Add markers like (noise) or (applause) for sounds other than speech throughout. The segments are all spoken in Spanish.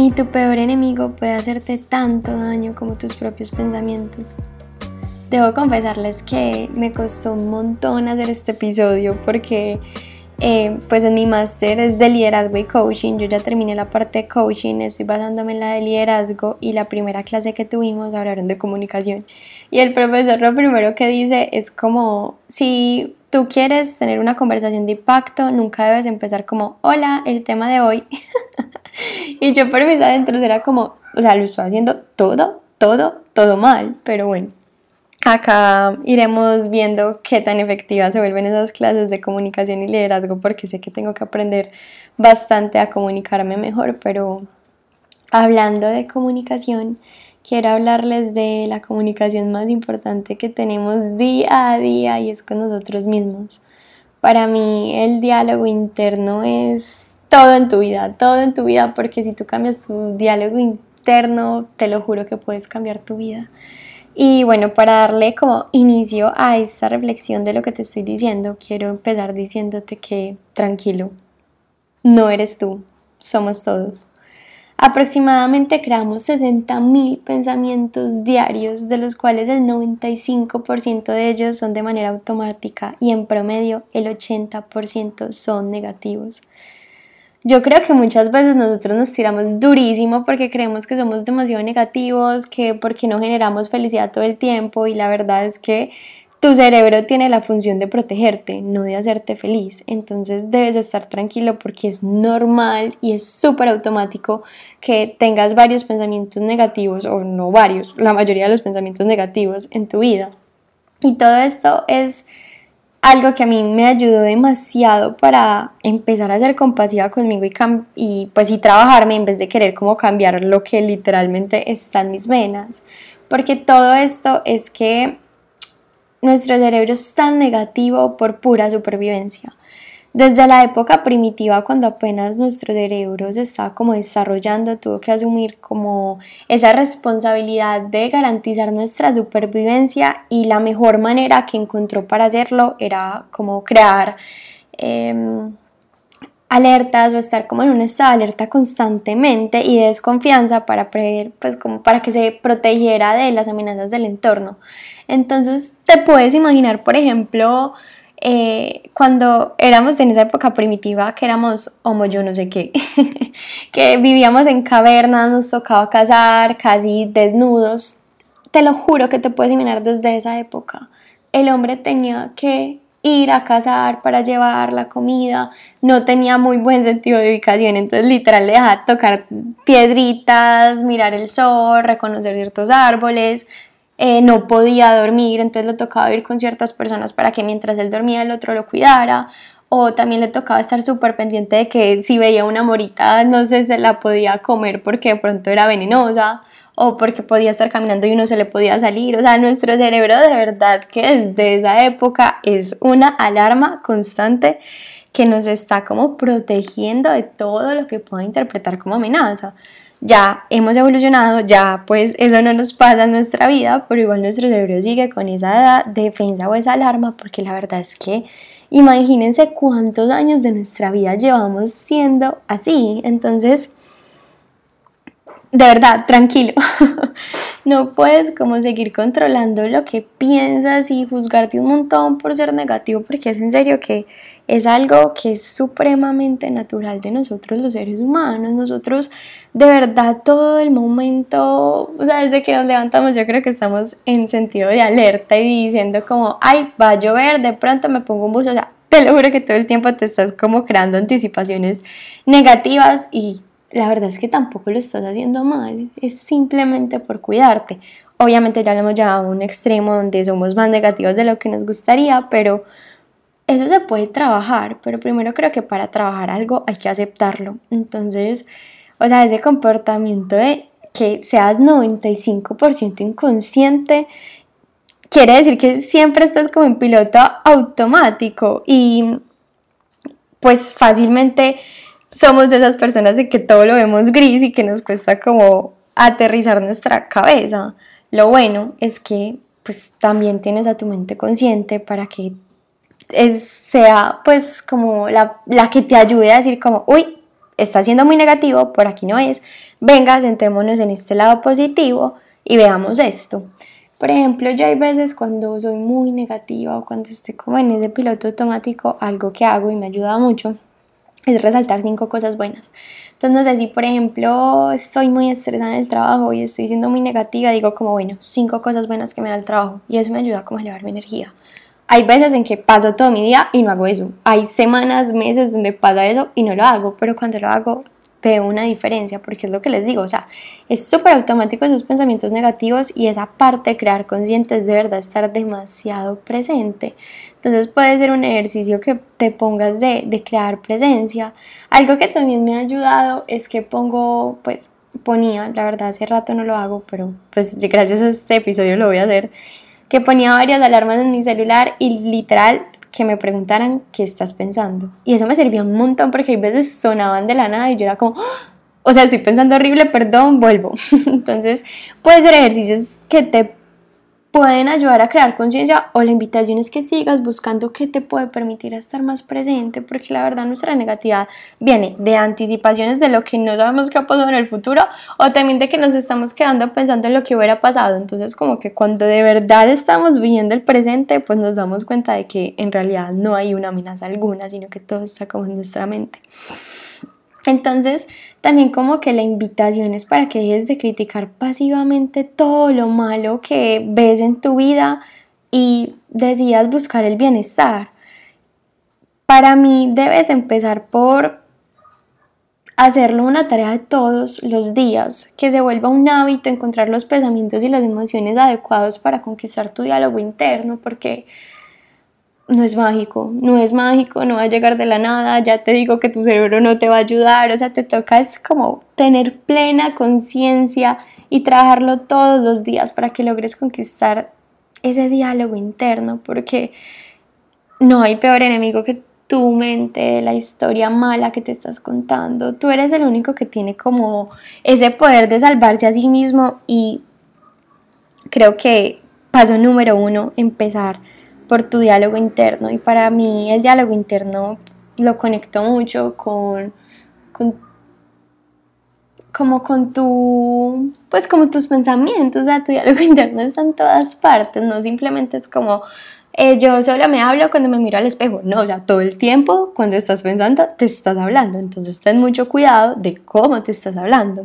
Ni tu peor enemigo puede hacerte tanto daño como tus propios pensamientos. Debo confesarles que me costó un montón hacer este episodio porque eh, pues en mi máster es de liderazgo y coaching, yo ya terminé la parte de coaching, estoy basándome en la de liderazgo y la primera clase que tuvimos hablaron de comunicación. Y el profesor lo primero que dice es como si tú quieres tener una conversación de impacto, nunca debes empezar como hola, el tema de hoy (laughs) y yo por mis adentros era como, o sea, lo estoy haciendo todo, todo, todo mal, pero bueno. Acá iremos viendo qué tan efectivas se vuelven esas clases de comunicación y liderazgo porque sé que tengo que aprender bastante a comunicarme mejor, pero hablando de comunicación, quiero hablarles de la comunicación más importante que tenemos día a día y es con nosotros mismos. Para mí el diálogo interno es todo en tu vida, todo en tu vida, porque si tú cambias tu diálogo interno, te lo juro que puedes cambiar tu vida. Y bueno, para darle como inicio a esta reflexión de lo que te estoy diciendo, quiero empezar diciéndote que tranquilo, no eres tú, somos todos. Aproximadamente creamos 60.000 pensamientos diarios, de los cuales el 95% de ellos son de manera automática y en promedio el 80% son negativos. Yo creo que muchas veces nosotros nos tiramos durísimo porque creemos que somos demasiado negativos, que porque no generamos felicidad todo el tiempo y la verdad es que tu cerebro tiene la función de protegerte, no de hacerte feliz. Entonces debes estar tranquilo porque es normal y es súper automático que tengas varios pensamientos negativos o no varios, la mayoría de los pensamientos negativos en tu vida. Y todo esto es algo que a mí me ayudó demasiado para empezar a ser compasiva conmigo y, y pues y trabajarme en vez de querer como cambiar lo que literalmente está en mis venas. Porque todo esto es que nuestro cerebro es tan negativo por pura supervivencia. Desde la época primitiva, cuando apenas nuestro cerebro se estaba como desarrollando, tuvo que asumir como esa responsabilidad de garantizar nuestra supervivencia y la mejor manera que encontró para hacerlo era como crear em, alertas o estar como en un estado de alerta constantemente y de desconfianza para, pues como para que se protegiera de las amenazas del entorno. Entonces te puedes imaginar, por ejemplo, eh, cuando éramos en esa época primitiva, que éramos homo yo no sé qué, (laughs) que vivíamos en cavernas, nos tocaba cazar casi desnudos, te lo juro que te puedes imaginar desde esa época. El hombre tenía que ir a cazar para llevar la comida, no tenía muy buen sentido de ubicación, entonces literal le dejaba tocar piedritas, mirar el sol, reconocer ciertos árboles, eh, no podía dormir, entonces le tocaba ir con ciertas personas para que mientras él dormía el otro lo cuidara, o también le tocaba estar súper pendiente de que si veía una morita no sé, se la podía comer porque de pronto era venenosa, o porque podía estar caminando y uno se le podía salir, o sea, nuestro cerebro de verdad que desde esa época es una alarma constante que nos está como protegiendo de todo lo que pueda interpretar como amenaza ya hemos evolucionado, ya pues eso no nos pasa en nuestra vida, pero igual nuestro cerebro sigue con esa defensa o esa alarma, porque la verdad es que imagínense cuántos años de nuestra vida llevamos siendo así, entonces de verdad, tranquilo. (laughs) no puedes como seguir controlando lo que piensas y juzgarte un montón por ser negativo, porque es en serio que es algo que es supremamente natural de nosotros los seres humanos. Nosotros de verdad todo el momento, o sea, desde que nos levantamos yo creo que estamos en sentido de alerta y diciendo como, ay, va a llover, de pronto me pongo un buzo, o sea, te lo juro que todo el tiempo te estás como creando anticipaciones negativas y la verdad es que tampoco lo estás haciendo mal, es simplemente por cuidarte. Obviamente ya lo hemos llevado a un extremo donde somos más negativos de lo que nos gustaría, pero eso se puede trabajar, pero primero creo que para trabajar algo hay que aceptarlo. Entonces, o sea, ese comportamiento de que seas 95% inconsciente, quiere decir que siempre estás como en piloto automático y pues fácilmente somos de esas personas de que todo lo vemos gris y que nos cuesta como aterrizar nuestra cabeza. Lo bueno es que pues también tienes a tu mente consciente para que sea pues como la, la que te ayude a decir como, uy, está siendo muy negativo, por aquí no es, venga, sentémonos en este lado positivo y veamos esto. Por ejemplo, yo hay veces cuando soy muy negativa o cuando estoy como en ese piloto automático, algo que hago y me ayuda mucho es resaltar cinco cosas buenas. Entonces, no sé si, por ejemplo, estoy muy estresada en el trabajo y estoy siendo muy negativa, digo como, bueno, cinco cosas buenas que me da el trabajo y eso me ayuda como a elevar mi energía. Hay veces en que paso todo mi día y no hago eso. Hay semanas, meses donde pasa eso y no lo hago, pero cuando lo hago veo una diferencia, porque es lo que les digo, o sea, es súper automático esos pensamientos negativos y esa parte de crear conscientes de verdad estar demasiado presente. Entonces puede ser un ejercicio que te pongas de, de crear presencia. Algo que también me ha ayudado es que pongo, pues ponía, la verdad hace rato no lo hago, pero pues gracias a este episodio lo voy a hacer, que ponía varias alarmas en mi celular y literal que me preguntaran qué estás pensando. Y eso me servía un montón porque hay veces sonaban de la nada y yo era como, ¡Ah! o sea, estoy pensando horrible, perdón, vuelvo. (laughs) Entonces, puede ser ejercicios que te pueden ayudar a crear conciencia o la invitación es que sigas buscando qué te puede permitir estar más presente porque la verdad nuestra negatividad viene de anticipaciones de lo que no sabemos qué ha pasado en el futuro o también de que nos estamos quedando pensando en lo que hubiera pasado. Entonces como que cuando de verdad estamos viviendo el presente pues nos damos cuenta de que en realidad no hay una amenaza alguna sino que todo está como en nuestra mente entonces, también como que la invitación es para que dejes de criticar pasivamente todo lo malo que ves en tu vida y decidas buscar el bienestar. Para mí debes empezar por hacerlo una tarea de todos los días, que se vuelva un hábito encontrar los pensamientos y las emociones adecuados para conquistar tu diálogo interno, porque no es mágico, no es mágico, no va a llegar de la nada, ya te digo que tu cerebro no te va a ayudar, o sea, te toca es como tener plena conciencia y trabajarlo todos los días para que logres conquistar ese diálogo interno, porque no hay peor enemigo que tu mente, la historia mala que te estás contando. Tú eres el único que tiene como ese poder de salvarse a sí mismo y creo que paso número uno, empezar por tu diálogo interno. Y para mí el diálogo interno lo conecto mucho con, como con tu, pues como tus pensamientos, o sea, tu diálogo (laughs) interno está en todas partes, no simplemente es como eh, yo solo me hablo cuando me miro al espejo, no, o sea, todo el tiempo cuando estás pensando te estás hablando, entonces ten mucho cuidado de cómo te estás hablando.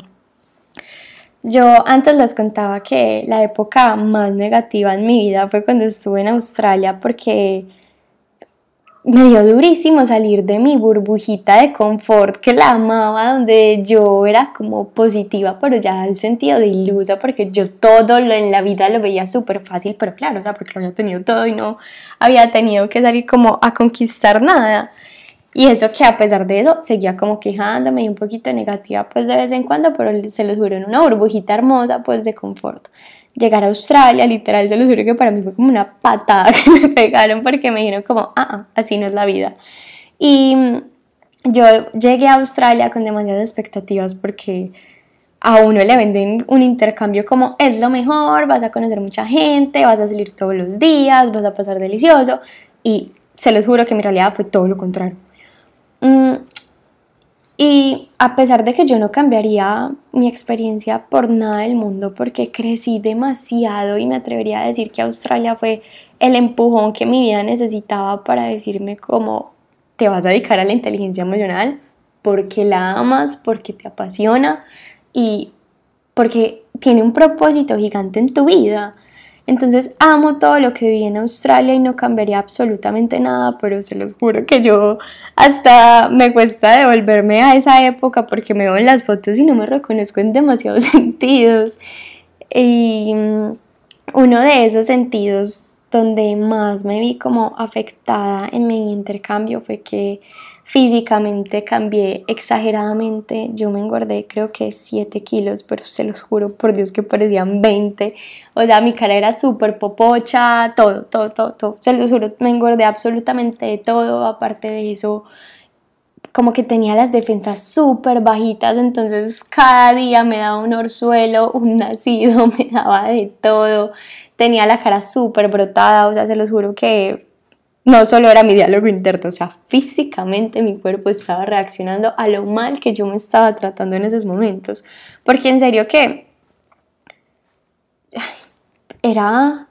Yo antes les contaba que la época más negativa en mi vida fue cuando estuve en Australia porque me dio durísimo salir de mi burbujita de confort que la amaba, donde yo era como positiva, pero ya al sentido de ilusa, porque yo todo lo en la vida lo veía súper fácil, pero claro, o sea, porque lo había tenido todo y no había tenido que salir como a conquistar nada. Y eso que a pesar de eso seguía como quejándome y un poquito negativa pues de vez en cuando, pero se los juro en una burbujita hermosa pues de confort. Llegar a Australia, literal, se los juro que para mí fue como una patada (laughs) que me pegaron porque me dijeron como, ah, ah, así no es la vida. Y yo llegué a Australia con demasiadas expectativas porque a uno le venden un intercambio como es lo mejor, vas a conocer mucha gente, vas a salir todos los días, vas a pasar delicioso y se los juro que mi realidad fue todo lo contrario. Mm, y a pesar de que yo no cambiaría mi experiencia por nada del mundo, porque crecí demasiado y me atrevería a decir que Australia fue el empujón que mi vida necesitaba para decirme cómo te vas a dedicar a la inteligencia emocional, porque la amas, porque te apasiona y porque tiene un propósito gigante en tu vida. Entonces amo todo lo que vi en Australia y no cambiaría absolutamente nada, pero se los juro que yo hasta me cuesta devolverme a esa época porque me veo en las fotos y no me reconozco en demasiados (laughs) sentidos. Y mm, uno de esos sentidos donde más me vi como afectada en mi intercambio fue que físicamente cambié exageradamente. Yo me engordé creo que 7 kilos, pero se los juro por Dios que parecían 20. O sea, mi cara era súper popocha, todo, todo, todo, todo. Se los juro, me engordé absolutamente de todo. Aparte de eso, como que tenía las defensas súper bajitas, entonces cada día me daba un orzuelo, un nacido, (laughs) me daba de todo. Tenía la cara súper brotada, o sea, se los juro que no solo era mi diálogo interno, o sea, físicamente mi cuerpo estaba reaccionando a lo mal que yo me estaba tratando en esos momentos. Porque en serio que era,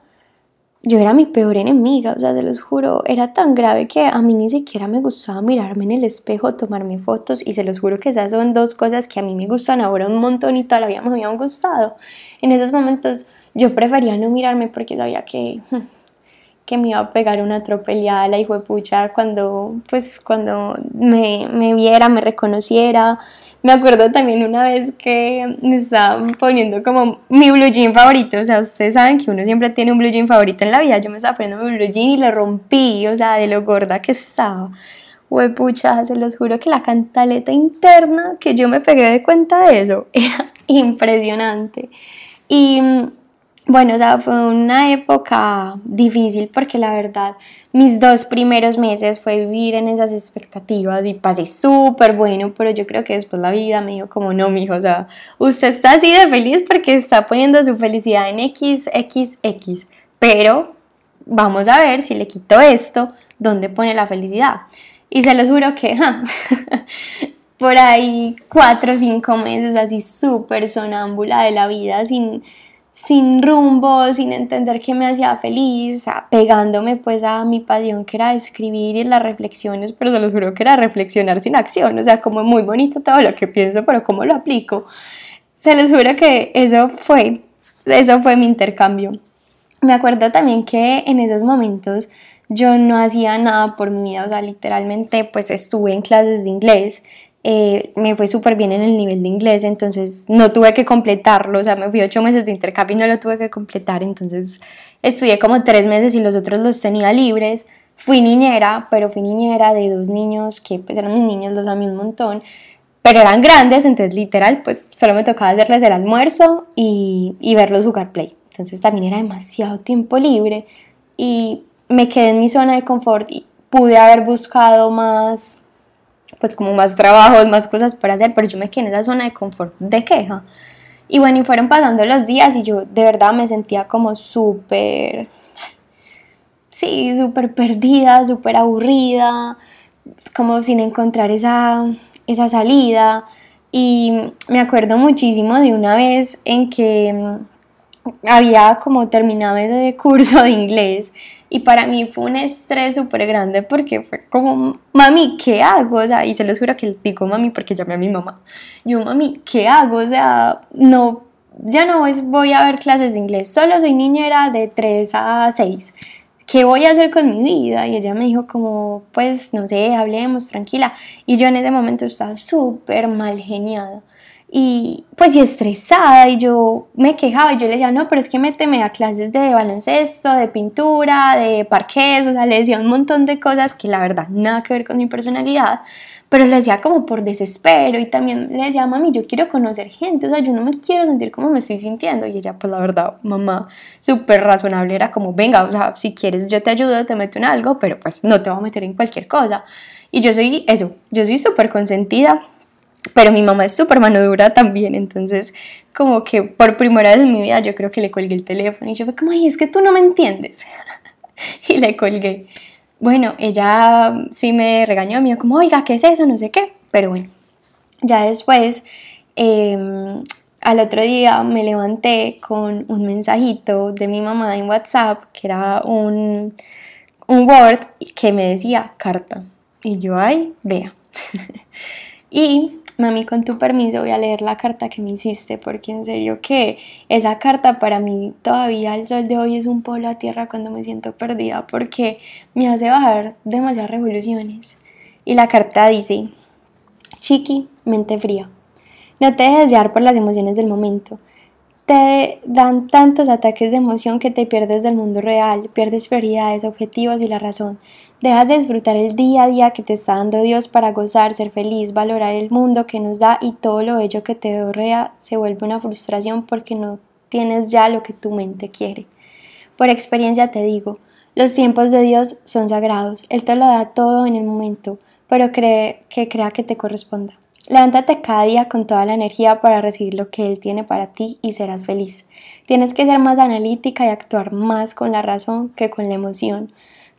yo era mi peor enemiga, o sea, se los juro, era tan grave que a mí ni siquiera me gustaba mirarme en el espejo, tomarme fotos y se los juro que esas son dos cosas que a mí me gustan ahora un montón y toda la vida me habían gustado. En esos momentos yo prefería no mirarme porque sabía que que me iba a pegar una atropellada la hijo de pucha cuando, pues, cuando me, me, viera, me reconociera. Me acuerdo también una vez que me estaban poniendo como mi blue jean favorito. O sea, ustedes saben que uno siempre tiene un blue jean favorito en la vida. Yo me estaba poniendo mi blue jean y lo rompí, o sea, de lo gorda que estaba. pucha, se los juro que la cantaleta interna que yo me pegué de cuenta de eso (laughs) era impresionante. Y bueno, o sea, fue una época difícil porque la verdad mis dos primeros meses fue vivir en esas expectativas y pasé súper bueno, pero yo creo que después la vida me dijo como no, mijo, o sea, usted está así de feliz porque está poniendo su felicidad en XXX, pero vamos a ver si le quito esto, ¿dónde pone la felicidad? Y se los juro que (laughs) por ahí cuatro o cinco meses así súper sonámbula de la vida sin sin rumbo, sin entender qué me hacía feliz, pegándome pues a mi pasión que era escribir y las reflexiones, pero se los juro que era reflexionar sin acción, o sea, como muy bonito todo lo que pienso, pero cómo lo aplico. Se los juro que eso fue, eso fue mi intercambio. Me acuerdo también que en esos momentos yo no hacía nada por mi vida, o sea, literalmente pues estuve en clases de inglés eh, me fue súper bien en el nivel de inglés, entonces no tuve que completarlo, o sea, me fui ocho meses de intercambio y no lo tuve que completar, entonces estudié como tres meses y los otros los tenía libres. Fui niñera, pero fui niñera de dos niños que pues eran mis niños, los amé un montón, pero eran grandes, entonces literal, pues solo me tocaba hacerles el almuerzo y, y verlos jugar play. Entonces también era demasiado tiempo libre y me quedé en mi zona de confort y pude haber buscado más pues como más trabajos, más cosas por hacer, pero yo me quedé en esa zona de confort de queja. Y bueno, y fueron pasando los días y yo de verdad me sentía como súper, sí, súper perdida, súper aburrida, como sin encontrar esa, esa salida. Y me acuerdo muchísimo de una vez en que mm, había como terminado ese curso de inglés y para mí fue un estrés súper grande porque fue como, mami, ¿qué hago? O sea, y se les juro que digo mami porque llamé a mi mamá. Yo, mami, ¿qué hago? O sea, no, ya no voy a ver clases de inglés, solo soy niñera de 3 a 6. ¿Qué voy a hacer con mi vida? Y ella me dijo como, pues, no sé, hablemos, tranquila. Y yo en ese momento estaba súper mal geniada y pues y estresada y yo me quejaba y yo le decía, no, pero es que méteme a clases de baloncesto, de pintura, de parqués, o sea, le decía un montón de cosas que la verdad nada que ver con mi personalidad, pero le decía como por desespero y también le decía, mami, yo quiero conocer gente, o sea, yo no me quiero sentir como me estoy sintiendo y ella, pues la verdad, mamá, súper razonable, era como, venga, o sea, si quieres yo te ayudo, te meto en algo, pero pues no te voy a meter en cualquier cosa. Y yo soy eso, yo soy súper consentida, pero mi mamá es súper mano dura también, entonces como que por primera vez en mi vida yo creo que le colgué el teléfono y yo fue como, ay, es que tú no me entiendes. (laughs) y le colgué. Bueno, ella sí me regañó, me dijo como, oiga, ¿qué es eso? No sé qué, pero bueno, ya después, em, al otro día me levanté con un mensajito de mi mamá en WhatsApp, que era un, un Word que me decía carta. Y yo, ay, vea. (laughs) y mami, con tu permiso voy a leer la carta que me hiciste, porque en serio que esa carta para mí todavía al sol de hoy es un polo a tierra cuando me siento perdida, porque me hace bajar demasiadas revoluciones. Y la carta dice, Chiqui, mente fría, no te dejes llevar por las emociones del momento. Te dan tantos ataques de emoción que te pierdes del mundo real, pierdes prioridades, objetivos y la razón. Dejas de disfrutar el día a día que te está dando Dios para gozar, ser feliz, valorar el mundo que nos da y todo lo bello que te rodea se vuelve una frustración porque no tienes ya lo que tu mente quiere. Por experiencia te digo, los tiempos de Dios son sagrados, Él te lo da todo en el momento, pero cree que crea que te corresponda. Levántate cada día con toda la energía para recibir lo que Él tiene para ti y serás feliz. Tienes que ser más analítica y actuar más con la razón que con la emoción.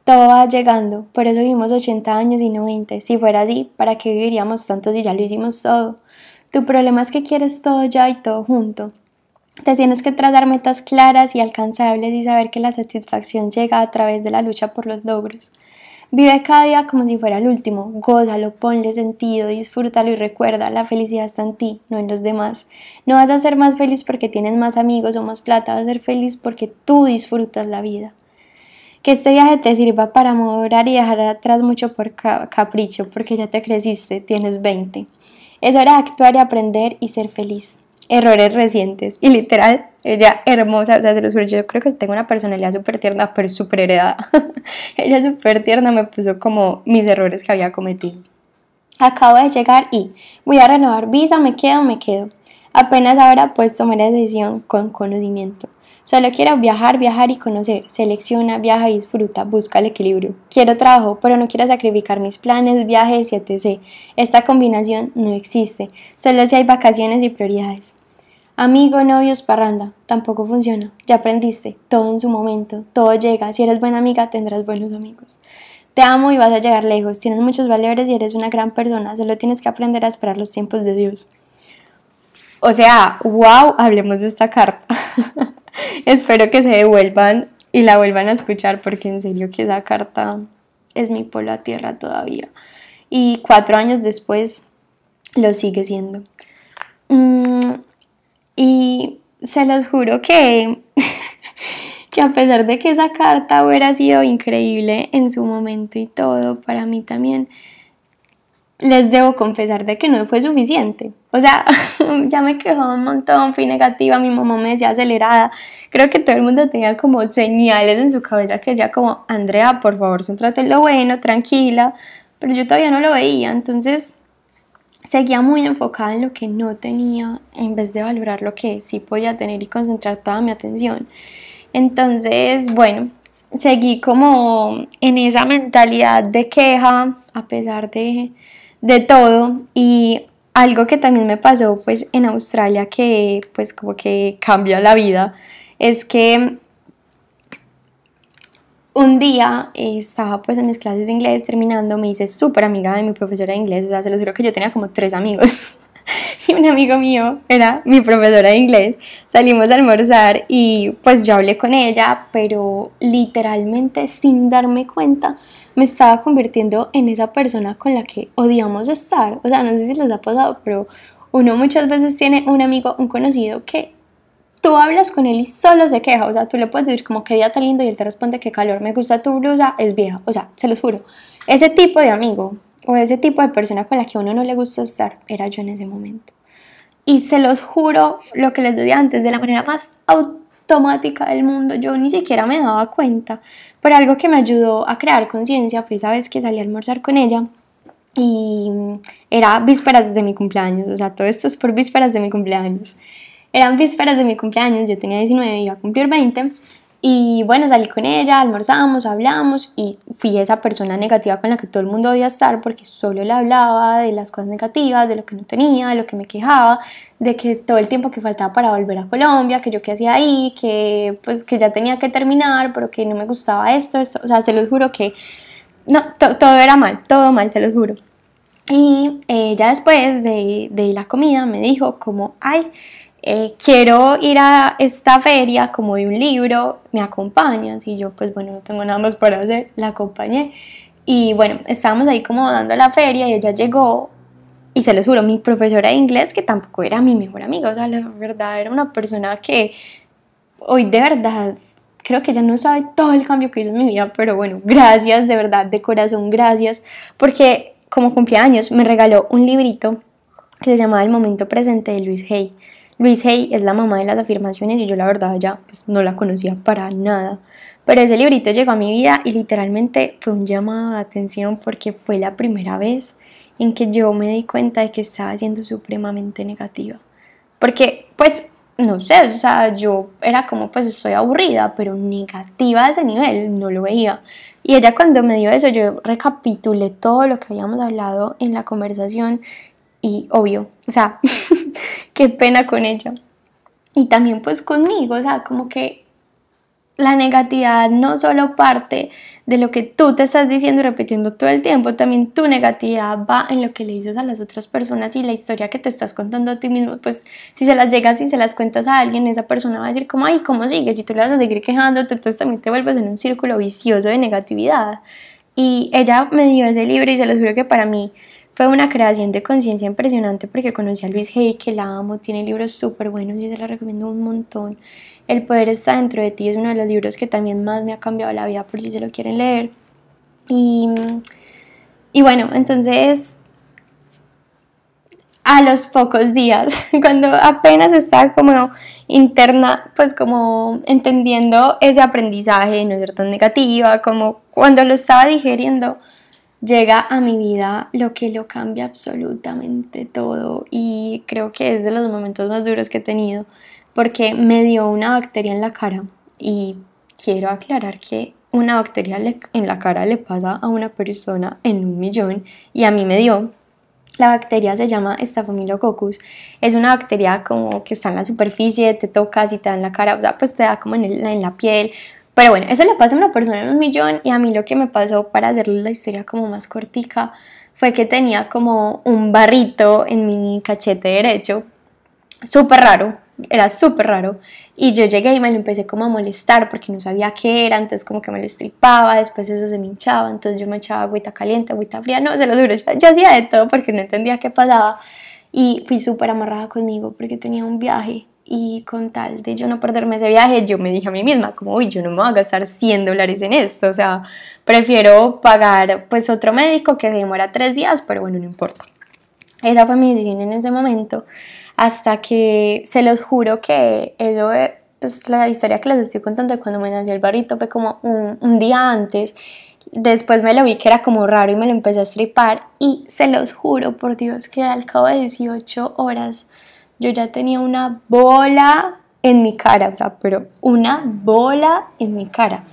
Todo va llegando, por eso vivimos 80 años y no 20. Si fuera así, ¿para qué viviríamos tanto si ya lo hicimos todo? Tu problema es que quieres todo ya y todo junto. Te tienes que trazar metas claras y alcanzables y saber que la satisfacción llega a través de la lucha por los logros. Vive cada día como si fuera el último, gózalo, ponle sentido, disfrútalo y recuerda, la felicidad está en ti, no en los demás. No vas a ser más feliz porque tienes más amigos o más plata, vas a ser feliz porque tú disfrutas la vida. Que este viaje te sirva para morar y dejar atrás mucho por capricho, porque ya te creciste, tienes 20. Es hora de actuar y aprender y ser feliz. Errores recientes. Y literal, ella hermosa, o sea, se los yo creo que tengo una personalidad súper tierna, pero súper heredada. (laughs) ella súper tierna me puso como mis errores que había cometido. Acabo de llegar y voy a renovar visa, me quedo, me quedo. Apenas ahora pues tomar la decisión con conocimiento. Solo quiero viajar, viajar y conocer. Selecciona, viaja y disfruta. Busca el equilibrio. Quiero trabajo, pero no quiero sacrificar mis planes, viajes y etc. Esta combinación no existe. Solo si hay vacaciones y prioridades. Amigo, novios, parranda. Tampoco funciona. Ya aprendiste. Todo en su momento. Todo llega. Si eres buena amiga, tendrás buenos amigos. Te amo y vas a llegar lejos. Tienes muchos valores y eres una gran persona. Solo tienes que aprender a esperar los tiempos de Dios. O sea, wow, hablemos de esta carta. (laughs) (laughs) Espero que se devuelvan y la vuelvan a escuchar porque en serio que esa carta es mi polo a tierra todavía. Y cuatro años después lo sigue siendo. Mm, y se los juro que, (laughs) que a pesar de que esa carta hubiera sido increíble en su momento y todo, para mí también les debo confesar de que no fue suficiente. O sea, (laughs) ya me quejaba un montón, fui negativa, mi mamá me decía acelerada. Creo que todo el mundo tenía como señales en su cabeza que decía como, Andrea, por favor, céntrate en lo bueno, tranquila. Pero yo todavía no lo veía, entonces seguía muy enfocada en lo que no tenía en vez de valorar lo que sí podía tener y concentrar toda mi atención. Entonces, bueno, seguí como en esa mentalidad de queja a pesar de de todo. Y algo que también me pasó pues en Australia que pues como que cambia la vida es que un día estaba pues en mis clases de inglés terminando, me hice súper amiga de mi profesora de inglés, o sea, se los digo que yo tenía como tres amigos. (laughs) Y un amigo mío era mi profesora de inglés, salimos a almorzar y pues yo hablé con ella, pero literalmente sin darme cuenta me estaba convirtiendo en esa persona con la que odiamos estar. O sea, no sé si les ha pasado, pero uno muchas veces tiene un amigo, un conocido que tú hablas con él y solo se queja. O sea, tú le puedes decir como que día tan lindo y él te responde que calor, me gusta tu blusa, es vieja. O sea, se los juro. Ese tipo de amigo o ese tipo de persona con la que uno no le gusta estar era yo en ese momento. Y se los juro, lo que les decía antes, de la manera más automática del mundo, yo ni siquiera me daba cuenta. Pero algo que me ayudó a crear conciencia fue esa vez que salí a almorzar con ella y era vísperas de mi cumpleaños, o sea, todo esto es por vísperas de mi cumpleaños. Eran vísperas de mi cumpleaños, yo tenía 19 y iba a cumplir 20 y bueno, salí con ella, almorzamos, hablamos y fui esa persona negativa con la que todo el mundo odia estar porque solo le hablaba de las cosas negativas, de lo que no tenía, de lo que me quejaba, de que todo el tiempo que faltaba para volver a Colombia, que yo qué hacía ahí, que pues que ya tenía que terminar, pero que no me gustaba esto, o sea, se los juro que no, todo era mal, todo mal, se los juro. Y eh, ya después de, de la comida me dijo como, ay, eh, quiero ir a esta feria como de un libro, me acompañas y yo pues bueno, no tengo nada más para hacer, la acompañé y bueno, estábamos ahí como dando la feria y ella llegó y se lo juro, mi profesora de inglés que tampoco era mi mejor amiga, o sea, la verdad era una persona que hoy de verdad creo que ella no sabe todo el cambio que hizo en mi vida, pero bueno, gracias, de verdad, de corazón, gracias, porque como cumpleaños me regaló un librito que se llamaba El momento presente de Luis Hay. Luis Hay es la mamá de las afirmaciones y yo la verdad ya pues, no la conocía para nada. Pero ese librito llegó a mi vida y literalmente fue un llamado de atención porque fue la primera vez en que yo me di cuenta de que estaba siendo supremamente negativa. Porque pues no sé, o sea, yo era como pues estoy aburrida, pero negativa a ese nivel, no lo veía. Y ella cuando me dio eso, yo recapitulé todo lo que habíamos hablado en la conversación y obvio, o sea, (laughs) qué pena con ella. Y también pues conmigo, o sea, como que la negatividad no solo parte de lo que tú te estás diciendo y repitiendo todo el tiempo, también tu negatividad va en lo que le dices a las otras personas y la historia que te estás contando a ti mismo, pues si se las llegas y se las cuentas a alguien, esa persona va a decir como, ay, ¿cómo sigues? Y tú le vas a seguir quejándote, entonces también te vuelves en un círculo vicioso de negatividad. Y ella me dio ese libro y se los juro que para mí fue una creación de conciencia impresionante porque conocí a Luis Hay, que la amo, tiene libros súper buenos y se la recomiendo un montón. El poder está dentro de ti es uno de los libros que también más me ha cambiado la vida por si se lo quieren leer. Y, y bueno, entonces a los pocos días, (laughs) cuando apenas estaba como interna, pues como entendiendo ese aprendizaje, no ser tan negativa, como cuando lo estaba digeriendo, llega a mi vida lo que lo cambia absolutamente todo y creo que es de los momentos más duros que he tenido porque me dio una bacteria en la cara y quiero aclarar que una bacteria en la cara le pasa a una persona en un millón y a mí me dio. La bacteria se llama Staphylococcus. Es una bacteria como que está en la superficie, te tocas y te da en la cara, o sea, pues te da como en, en la piel. Pero bueno, eso le pasa a una persona en un millón y a mí lo que me pasó para hacerle la historia como más cortica fue que tenía como un barrito en mi cachete derecho, súper raro, era súper raro. Y yo llegué y me lo empecé como a molestar porque no sabía qué era, entonces como que me lo estripaba, después eso se me hinchaba, entonces yo me echaba agüita caliente, agüita fría, no, se lo juro, yo, hacía de todo porque no entendía qué pasaba. Y fui súper amarrada conmigo porque tenía un viaje y con tal de yo no perderme ese viaje, yo me dije a mí misma, como, uy, yo no me voy a gastar 100 dólares en esto, o sea, prefiero pagar pues otro médico que se demora tres días, pero bueno, no importa. Esa fue mi decisión en ese momento hasta que se los juro que eso es pues, la historia que les estoy contando de cuando me nació el barrito fue como un, día antes. Después me lo vi que era como raro y me lo empecé a estripar y se los juro por Dios que al cabo de 18 horas yo ya tenía una bola en mi cara, o sea, pero una bola en mi cara.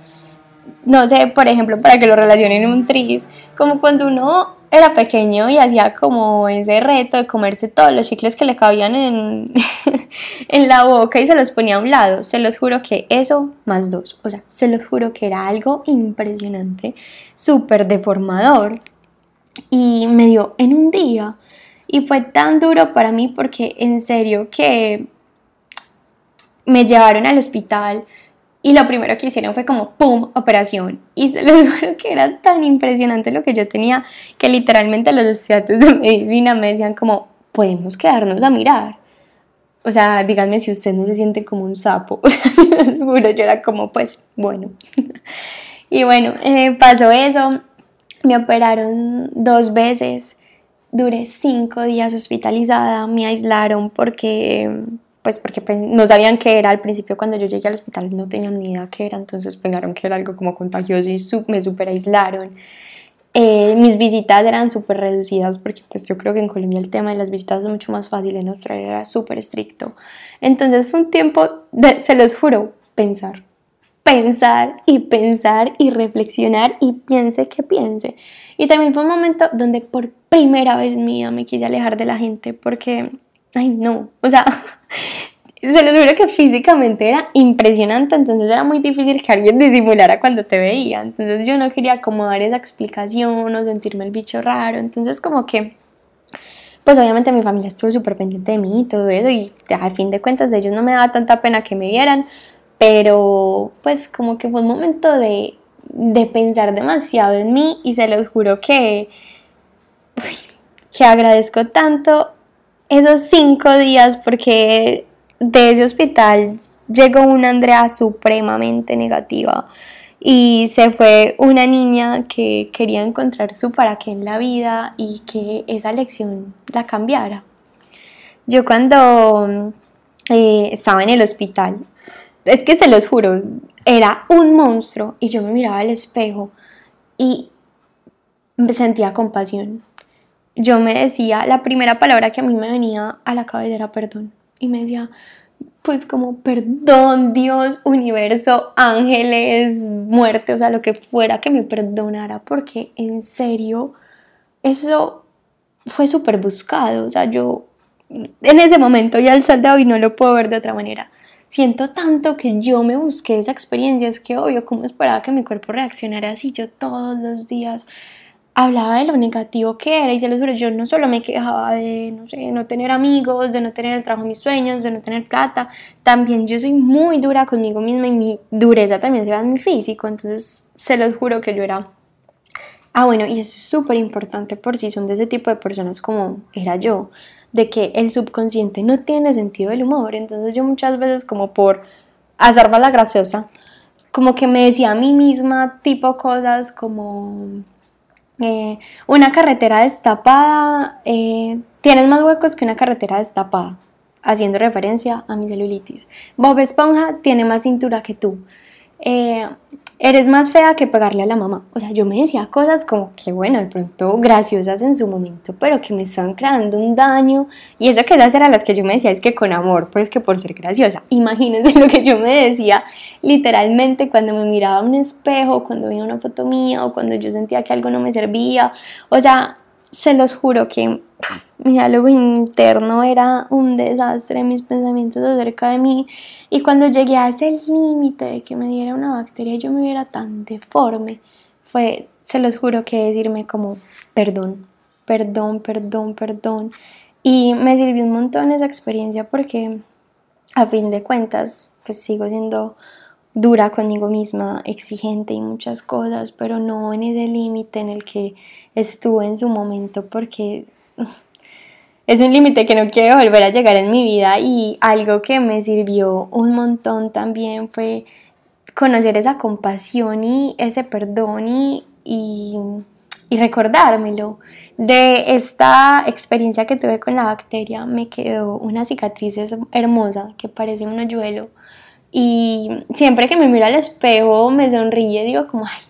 No sé, por ejemplo, para que lo relacionen un tris, como cuando uno era pequeño y hacía como ese reto de comerse todos los chicles que le cabían en, (laughs) en la boca y se los ponía a un lado. Se los juro que eso más dos. O sea, se los juro que era algo impresionante, súper deformador. Y me dio en un día. Y fue tan duro para mí porque en serio que me llevaron al hospital y lo primero que hicieron fue como, ¡pum!, operación. Y se los (laughs) juro que era tan impresionante lo que yo tenía que literalmente los estudiantes de medicina me decían como, podemos quedarnos a mirar. O sea, díganme si usted no se siente como un sapo. (laughs) O sea, se los juro, yo era como, pues, bueno. (laughs) y bueno, eh, pasó eso. Me operaron dos veces. Duré cinco días hospitalizada. Me aislaron porque pues porque pues, no sabían qué era al principio cuando yo llegué al hospital no tenían ni idea qué era, entonces pensaron que era algo como contagioso y me super aislaron. Eh, mis visitas eran súper reducidas porque pues yo creo que en Colombia el tema de las visitas es mucho más fácil, en Australia era súper estricto. Entonces fue un tiempo, de, se los juro, pensar, pensar y pensar y reflexionar y piense que piense. Y también fue un momento donde por primera vez en mi vida me quise alejar de la gente porque ay no, o sea, (laughs) se les juro que físicamente era impresionante, entonces era muy difícil que alguien disimulara cuando te veía, entonces yo no quería como dar esa explicación o sentirme el bicho raro, entonces como que, pues obviamente mi familia estuvo súper pendiente de mí y todo eso, y al fin de cuentas de ellos no me daba tanta pena que me vieran, pero pues como que fue un momento de, de pensar demasiado en mí y se los juro que, que agradezco tanto esos cinco días porque de ese hospital llegó una Andrea supremamente negativa y se fue una niña que quería encontrar su para qué en la vida y que esa lección la cambiara. Yo cuando eh, estaba en el hospital, es que se los juro, era un monstruo y yo me miraba al espejo y me sentía compasión yo me decía, la primera palabra que a mí me venía a la cabeza era perdón. Y me decía, pues como perdón, Dios, universo, ángeles, muerte, o sea, lo que fuera que me perdonara, porque en serio, eso fue súper buscado. O sea, yo en ese momento y al sol de hoy no lo puedo ver de otra manera. siento tanto que yo me busqué esa experiencia, es que obvio, ¿cómo esperaba que mi cuerpo reaccionara así? Yo todos los días hablaba de lo negativo que era y se los juro, yo no solo me quejaba de, no sé, no tener amigos, de no tener el trabajo de mis sueños, de no tener plata, también yo soy muy dura conmigo misma y mi dureza también se va en mi físico, entonces se los juro que yo era... Ah, bueno, y eso es súper importante por si son de ese tipo de personas como era yo, de que el subconsciente no tiene sentido del humor, entonces yo muchas veces como por hacerme la graciosa, como que me decía a mí misma tipo cosas como eh, una carretera destapada, eh, tienes más huecos que una carretera destapada, haciendo referencia a mi celulitis. Bob Esponja tiene más cintura que tú. Eh, eres más fea que pegarle a la mamá. O sea, yo me decía cosas como que, bueno, de pronto graciosas en su momento, pero que me estaban creando un daño. Y eso que esas eran las que yo me decía, es que con amor, pues que por ser graciosa. Imagínense (laughs) lo que yo me decía literalmente cuando me miraba a un espejo, cuando veía una foto mía o cuando yo sentía que algo no me servía. O sea, se los juro que mi diálogo interno era un desastre, mis pensamientos acerca de mí. Y cuando llegué a ese límite de que me diera una bacteria, yo me viera tan deforme, fue, se los juro que decirme como, perdón, perdón, perdón, perdón. Y me sirvió un montón esa experiencia porque a fin de cuentas, pues sigo siendo dura conmigo misma, exigente y muchas cosas, pero no en ese límite en el que estuve en su momento porque es un límite que no quiero volver a llegar en mi vida y algo que me sirvió un montón también fue conocer esa compasión y ese perdón y, y, recordármelo. De esta experiencia que tuve con la bacteria me quedó una cicatriz hermosa que parece un hoyuelo y siempre que me miro al espejo me sonríe, digo como, ay,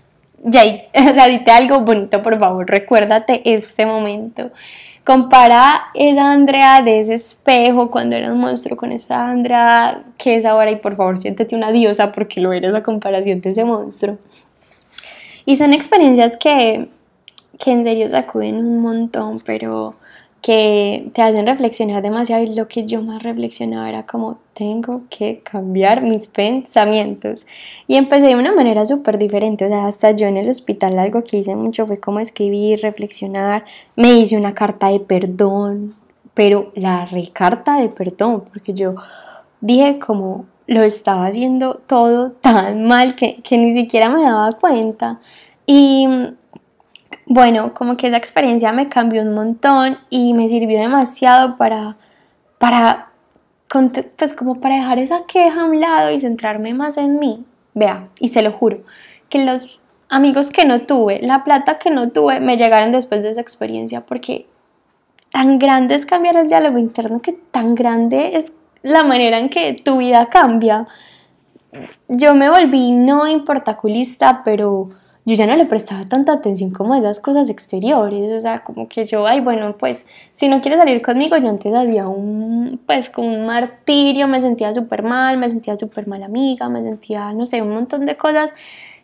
Jay, (laughs) dite algo bonito, por favor, recuérdate este momento. Compara esa Andrea de ese espejo cuando era un monstruo con esa Andrea que es ahora y por favor siéntete una diosa porque lo eres a comparación de ese monstruo. Y son experiencias que, que en serio sacuden un montón, pero que te hacen reflexionar demasiado y lo que yo más reflexionaba era como tengo que cambiar mis pensamientos. Y empecé de una manera súper diferente, o sea, hasta yo en el hospital algo que hice mucho fue como escribir, reflexionar, me hice una carta de perdón, pero la recarta de perdón, porque yo dije como lo estaba haciendo todo tan mal que, que ni siquiera me daba cuenta. Y bueno, como que esa experiencia me cambió un montón y me sirvió demasiado para, para, pues como para dejar esa queja a un lado y centrarme más en mí. Vea, y se lo juro, que los amigos que no tuve, la plata que no tuve, me llegaron después de esa experiencia porque tan grande es cambiar el diálogo interno que tan grande es la manera en que tu vida cambia. Yo me volví no importaculista, pero yo ya no le prestaba tanta atención como a esas cosas exteriores, o sea, como que yo, ay, bueno, pues si no quieres salir conmigo, yo antes había un, pues como un martirio, me sentía súper mal, me sentía súper mal amiga, me sentía, no sé, un montón de cosas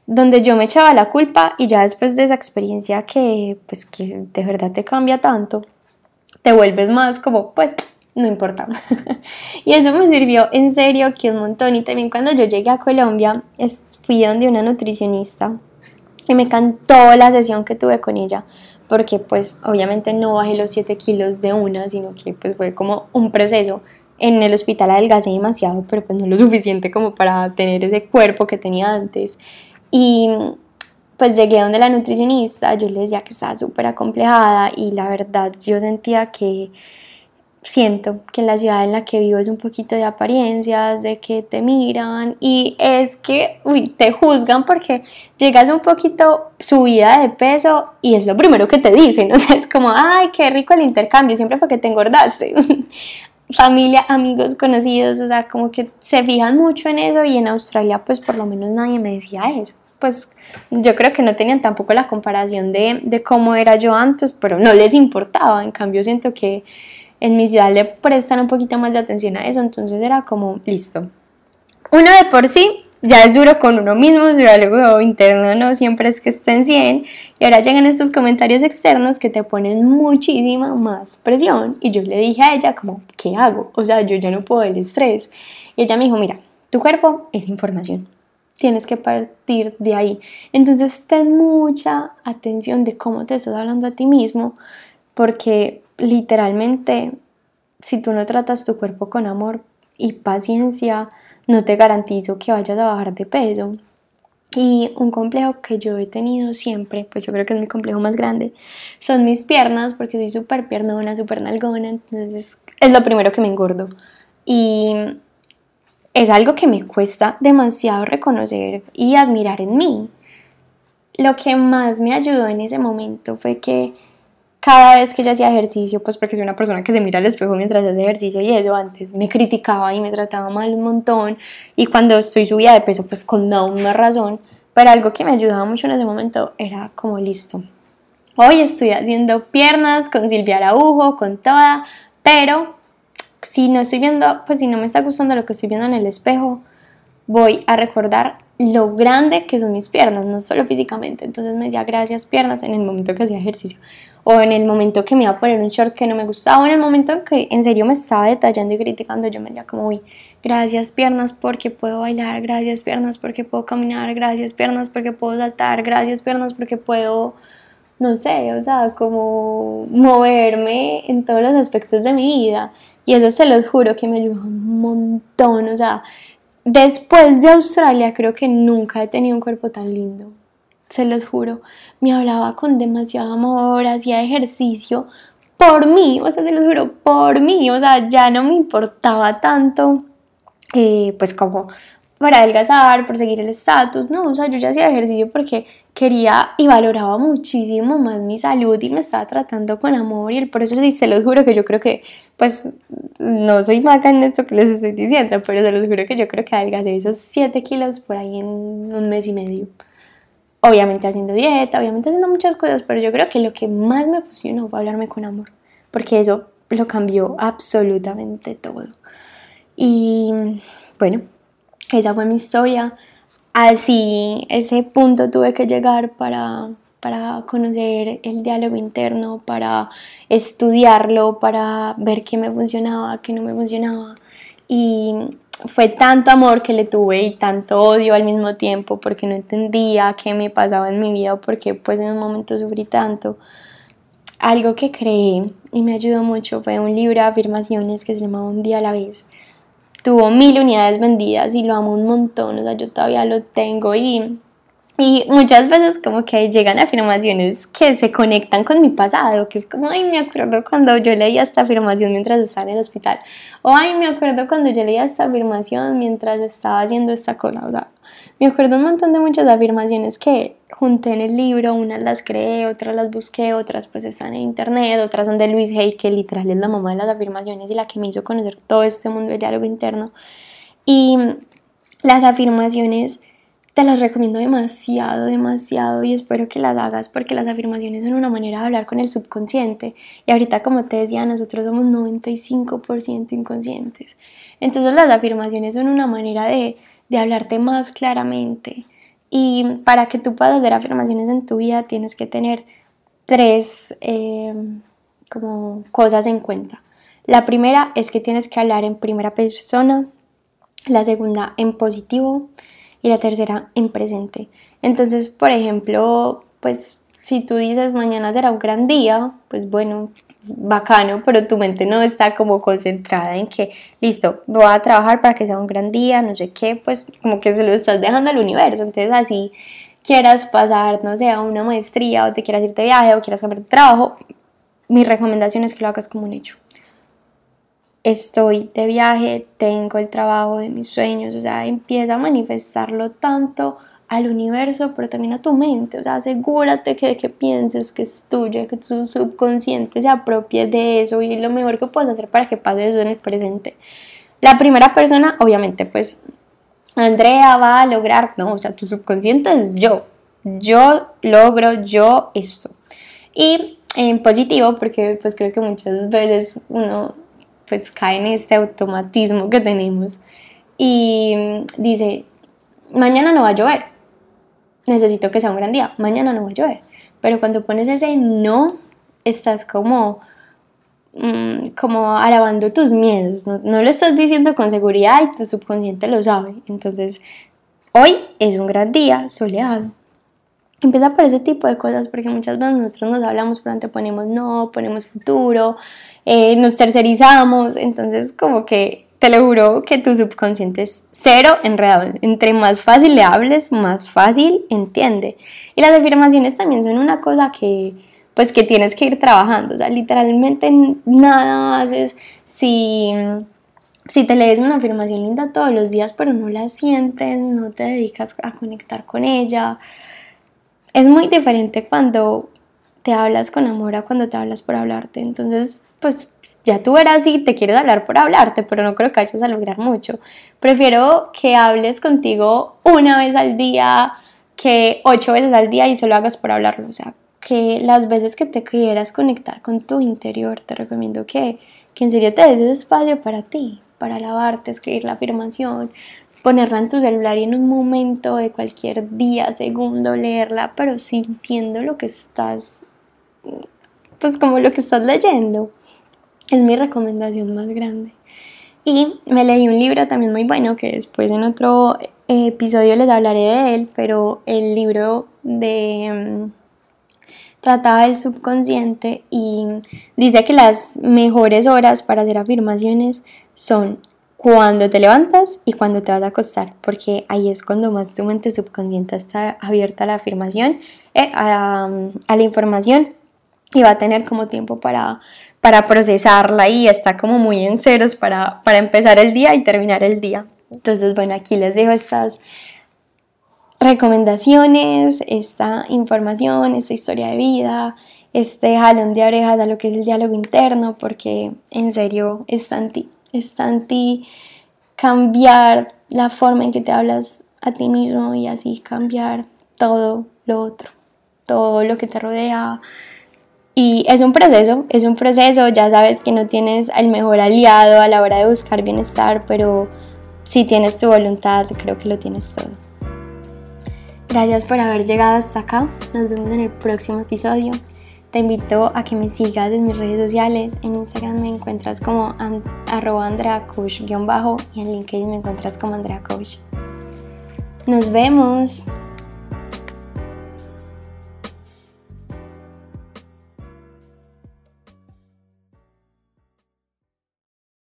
donde yo me echaba la culpa y ya después de esa experiencia que, pues que de verdad te cambia tanto, te vuelves más como, pues, no importa. (laughs) y eso me sirvió en serio que un montón. Y también cuando yo llegué a Colombia, fui donde una nutricionista y me encantó la sesión que tuve con ella porque pues obviamente no bajé los 7 kilos de una, sino que pues fue como un proceso. En el hospital adelgacé demasiado, pero pues no lo (laughs) suficiente como para tener ese cuerpo que tenía antes. Y pues llegué donde la nutricionista, yo le decía que estaba súper acomplejada y la verdad yo sentía que siento que en la ciudad en la que vivo es un poquito de apariencias, de que te miran y es que, uy, te juzgan porque llegas un poquito subida de peso y es lo primero que te dicen, (laughs) o sea, es como, ay, qué rico el intercambio, siempre fue que te engordaste. (laughs) Familia, amigos, conocidos, o sea, como que se fijan mucho en eso y en Australia pues por lo menos nadie me decía eso. Pues yo creo que no tenían tampoco la comparación de, de cómo era yo antes, pero no les importaba, en cambio siento que en mi ciudad le prestan un poquito más de atención a eso, entonces era como, listo. Uno de por sí ya es duro con uno mismo, su diálogo interno no siempre es que esté en 100 y ahora llegan estos comentarios externos que te ponen muchísima más presión y yo le dije a ella como, ¿qué hago? O sea, yo ya no puedo el estrés y ella me dijo, mira, Tu cuerpo es información. Tienes que partir de ahí. Entonces ten mucha atención de cómo te estás hablando a ti mismo, porque literalmente si tú no tratas tu cuerpo con amor y paciencia, no te garantizo que vayas a bajar de peso. Y un complejo que yo he tenido siempre, pues yo creo que es mi complejo más grande, son mis piernas, porque soy súper piernona, súper nalgona, entonces es lo primero que me engordo. Y es algo que me cuesta demasiado reconocer y admirar en mí. Lo que más me ayudó en ese momento fue que cada vez que yo hacía ejercicio, pues porque soy una persona que se mira al espejo mientras hace ejercicio y eso antes me criticaba y me trataba mal un montón y cuando estoy subida de peso pues con una razón, pero algo que me ayudaba mucho en ese momento era como listo. Hoy estoy haciendo piernas con Silvia Araujo, con toda, pero si no estoy viendo, pues si no me está gustando lo que estoy viendo en el espejo, voy a recordar lo grande que son mis piernas, no solo físicamente. Entonces me decía gracias piernas en el momento que hacía ejercicio o en el momento que me iba a poner un short que no me gustaba o en el momento en que en serio me estaba detallando y criticando, yo me decía como, uy, gracias piernas porque puedo bailar, gracias piernas porque puedo caminar, gracias piernas porque puedo saltar, gracias piernas porque puedo, no sé, o sea, como moverme en todos los aspectos de mi vida. Y eso se los juro que me ayudó un montón, o sea, Después de Australia creo que nunca he tenido un cuerpo tan lindo, se los juro. Me hablaba con demasiado amor, hacía ejercicio por mí, o sea, se los juro, por mí, o sea, ya no me importaba tanto, eh, pues como para adelgazar, por seguir el estatus, no, o sea, yo ya hacía ejercicio porque quería y valoraba muchísimo más mi salud y me estaba tratando con amor y el proceso, y se los juro que yo creo que, pues, no soy maca en esto que les estoy diciendo, pero se los juro que yo creo que adelgacé esos 7 kilos por ahí en un mes y medio. Obviamente haciendo dieta, obviamente haciendo muchas cosas, pero yo creo que lo que más me funcionó fue hablarme con amor, porque eso lo cambió absolutamente todo. Y bueno, esa fue mi historia. Así, ese punto tuve que llegar para, para conocer el diálogo interno, para estudiarlo, para ver qué me funcionaba, qué no me funcionaba. Y fue tanto amor que le tuve y tanto odio al mismo tiempo porque no entendía qué me pasaba en mi vida o por qué pues en un momento sufrí tanto. Algo que creí y me ayudó mucho fue un libro de afirmaciones que se llamaba Un día a la vez tuvo mil unidades vendidas y lo amo un montón, o sea, yo todavía lo tengo y, y muchas veces como que llegan afirmaciones que se conectan con mi pasado, que es como, ay, me acuerdo cuando yo leía esta afirmación mientras estaba en el hospital, o ay, me acuerdo cuando yo leía esta afirmación mientras estaba haciendo esta cosa, o sea, me acuerdo un montón de muchas afirmaciones que junté en el libro, unas las creé, otras las busqué, otras pues están en internet, otras son de Luis Hay, que literal es la mamá de las afirmaciones y la que me hizo conocer todo este mundo del diálogo interno. Y las afirmaciones te las recomiendo demasiado, demasiado y espero que las hagas porque las afirmaciones son una manera de hablar con el subconsciente y ahorita como te decía nosotros somos 95% inconscientes. Entonces las afirmaciones son una manera de de hablarte más claramente. Y para que tú puedas hacer afirmaciones en tu vida tienes que tener tres eh, como cosas en cuenta. La primera es que tienes que hablar en primera persona, la segunda en positivo y la tercera en presente. Entonces, por ejemplo, pues si tú dices mañana será un gran día, pues bueno, bacano, pero tu mente no está como concentrada en que, listo, voy a trabajar para que sea un gran día, no sé qué, pues como que se lo estás dejando al universo. Entonces así quieras pasar, no sé, a una maestría o te quieras ir de viaje o quieras cambiar de trabajo, mi recomendación es que lo hagas como un hecho. Estoy de viaje, tengo el trabajo de mis sueños, o sea, empieza a manifestarlo tanto al universo, pero también a tu mente. O sea, asegúrate que, que pienses que es tuyo, que tu subconsciente se apropie de eso y lo mejor que puedes hacer para que pase eso en el presente. La primera persona, obviamente, pues Andrea va a lograr, no, o sea, tu subconsciente es yo. Yo logro yo esto. Y en positivo, porque pues creo que muchas veces uno pues cae en este automatismo que tenemos y dice, mañana no va a llover necesito que sea un gran día, mañana no va a llover. Pero cuando pones ese no, estás como mm, como alabando tus miedos, no, no, lo estás diciendo con seguridad y tu subconsciente lo sabe. Entonces, hoy es un gran día soleado. Empieza por ese tipo de cosas, porque muchas veces nosotros nos hablamos, pero ponemos no, ponemos futuro, eh, nos tercerizamos, entonces como que te lo juro que tu subconsciente es cero enredado. Entre más fácil le hables, más fácil entiende. Y las afirmaciones también son una cosa que, pues, que tienes que ir trabajando. O sea, literalmente nada haces si, si te lees una afirmación linda todos los días, pero no la sientes, no te dedicas a conectar con ella. Es muy diferente cuando te hablas con amor a cuando te hablas por hablarte. Entonces, pues ya tú verás si te quieres hablar por hablarte, pero no creo que vayas a lograr mucho. Prefiero que hables contigo una vez al día que ocho veces al día y solo hagas por hablarlo. O sea, que las veces que te quieras conectar con tu interior, te recomiendo que, que en serio te des ese espacio para ti, para lavarte, escribir la afirmación, ponerla en tu celular y en un momento de cualquier día, segundo, leerla, pero sintiendo lo que estás, pues como lo que estás leyendo. Es mi recomendación más grande. Y me leí un libro también muy bueno que después en otro episodio les hablaré de él, pero el libro de mm, trataba del subconsciente y dice que las mejores horas para hacer afirmaciones son cuando te levantas y cuando te vas a acostar, porque ahí es cuando más tu mente subconsciente está abierta a la afirmación, eh, a, la información y va a tener como tiempo para, para procesarla y está como muy en ceros para, para empezar el día y terminar el día. Entonces, bueno, aquí les dejo estas recomendaciones, esta información, esta historia de vida, este jalón de orejas a lo que es el diálogo interno, porque en serio está en ti está en ti cambiar la forma en que te hablas a ti mismo y así cambiar todo lo otro, todo lo que te rodea. Y es un proceso, es un proceso, ya sabes que no tienes el mejor aliado a la hora de buscar bienestar, pero si tienes tu voluntad, creo que lo tienes todo. Gracias por haber llegado hasta acá, nos vemos en el próximo episodio. Te invito a que me sigas en mis redes sociales. En Instagram me encuentras como bajo y en LinkedIn me encuentras como Andrea Coach. Nos vemos.